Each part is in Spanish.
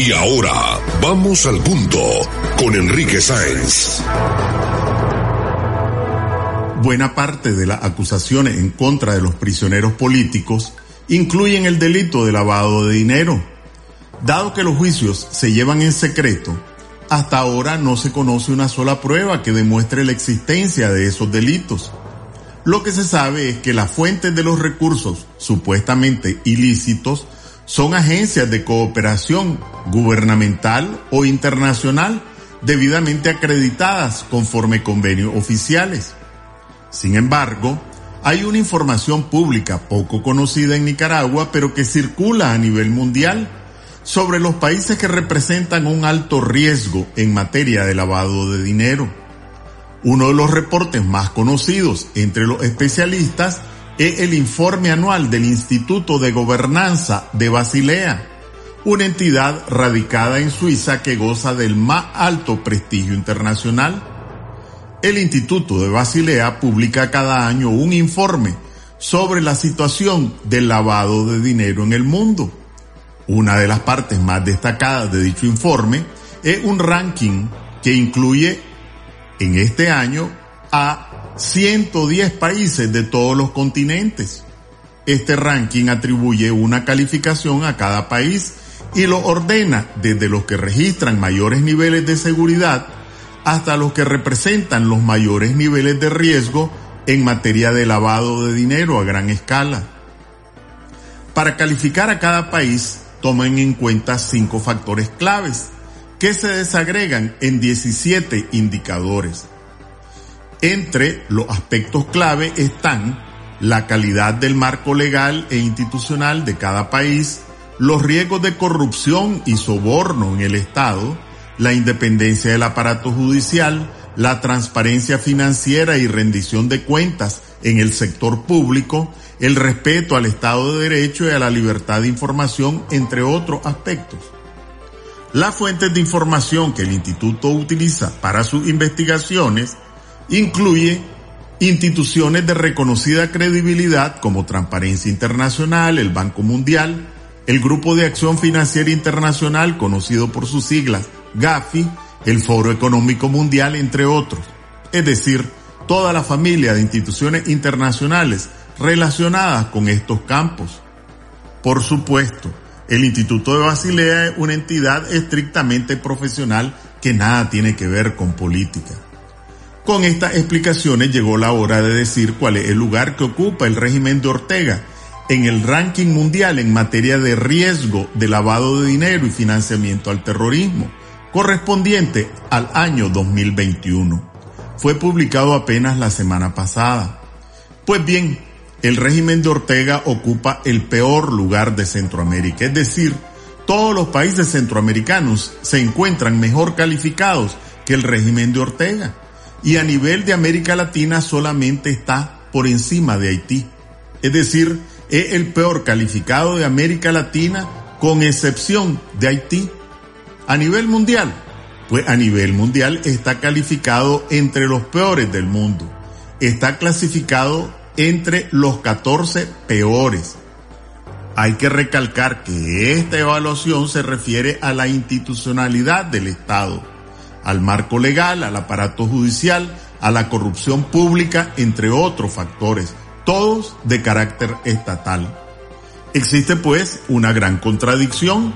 Y ahora, vamos al punto con Enrique Sáenz. Buena parte de las acusaciones en contra de los prisioneros políticos incluyen el delito de lavado de dinero. Dado que los juicios se llevan en secreto, hasta ahora no se conoce una sola prueba que demuestre la existencia de esos delitos. Lo que se sabe es que las fuentes de los recursos supuestamente ilícitos son agencias de cooperación gubernamental o internacional debidamente acreditadas conforme convenios oficiales. Sin embargo, hay una información pública poco conocida en Nicaragua, pero que circula a nivel mundial sobre los países que representan un alto riesgo en materia de lavado de dinero. Uno de los reportes más conocidos entre los especialistas es el informe anual del Instituto de Gobernanza de Basilea, una entidad radicada en Suiza que goza del más alto prestigio internacional. El Instituto de Basilea publica cada año un informe sobre la situación del lavado de dinero en el mundo. Una de las partes más destacadas de dicho informe es un ranking que incluye en este año a 110 países de todos los continentes. Este ranking atribuye una calificación a cada país y lo ordena desde los que registran mayores niveles de seguridad hasta los que representan los mayores niveles de riesgo en materia de lavado de dinero a gran escala. Para calificar a cada país, toman en cuenta cinco factores claves que se desagregan en 17 indicadores. Entre los aspectos clave están la calidad del marco legal e institucional de cada país, los riesgos de corrupción y soborno en el Estado, la independencia del aparato judicial, la transparencia financiera y rendición de cuentas en el sector público, el respeto al Estado de Derecho y a la libertad de información, entre otros aspectos. Las fuentes de información que el instituto utiliza para sus investigaciones incluye instituciones de reconocida credibilidad como Transparencia Internacional, el Banco Mundial, el Grupo de Acción Financiera Internacional, conocido por sus siglas GAFI, el Foro Económico Mundial, entre otros. Es decir, toda la familia de instituciones internacionales relacionadas con estos campos. Por supuesto, el Instituto de Basilea es una entidad estrictamente profesional que nada tiene que ver con política. Con estas explicaciones llegó la hora de decir cuál es el lugar que ocupa el régimen de Ortega en el ranking mundial en materia de riesgo de lavado de dinero y financiamiento al terrorismo, correspondiente al año 2021. Fue publicado apenas la semana pasada. Pues bien, el régimen de Ortega ocupa el peor lugar de Centroamérica, es decir, todos los países centroamericanos se encuentran mejor calificados que el régimen de Ortega y a nivel de América Latina solamente está por encima de Haití. Es decir, es el peor calificado de América Latina con excepción de Haití. A nivel mundial, pues a nivel mundial está calificado entre los peores del mundo. Está clasificado entre los 14 peores. Hay que recalcar que esta evaluación se refiere a la institucionalidad del Estado, al marco legal, al aparato judicial, a la corrupción pública, entre otros factores, todos de carácter estatal. Existe pues una gran contradicción.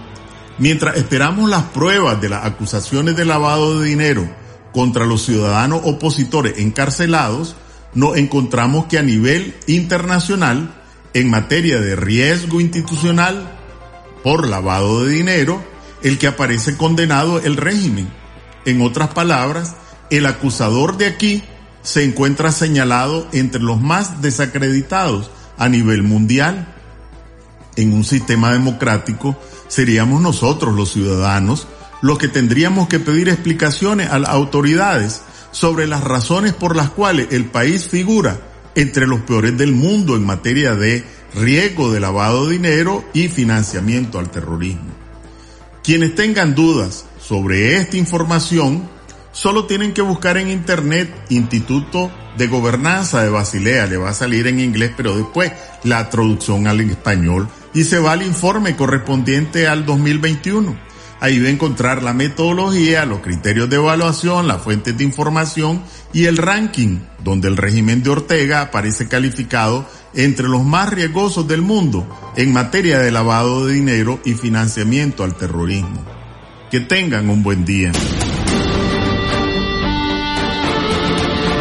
Mientras esperamos las pruebas de las acusaciones de lavado de dinero contra los ciudadanos opositores encarcelados, nos encontramos que a nivel internacional, en materia de riesgo institucional por lavado de dinero, el que aparece condenado es el régimen. En otras palabras, el acusador de aquí se encuentra señalado entre los más desacreditados a nivel mundial. En un sistema democrático seríamos nosotros los ciudadanos los que tendríamos que pedir explicaciones a las autoridades sobre las razones por las cuales el país figura entre los peores del mundo en materia de riesgo de lavado de dinero y financiamiento al terrorismo. Quienes tengan dudas sobre esta información, solo tienen que buscar en internet Instituto de Gobernanza de Basilea, le va a salir en inglés, pero después la traducción al español y se va al informe correspondiente al 2021 Ahí va a encontrar la metodología, los criterios de evaluación, las fuentes de información y el ranking, donde el régimen de Ortega aparece calificado entre los más riesgosos del mundo en materia de lavado de dinero y financiamiento al terrorismo. Que tengan un buen día.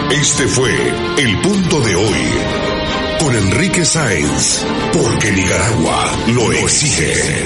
Este fue el punto de hoy con Enrique Sáenz, porque Nicaragua lo exige.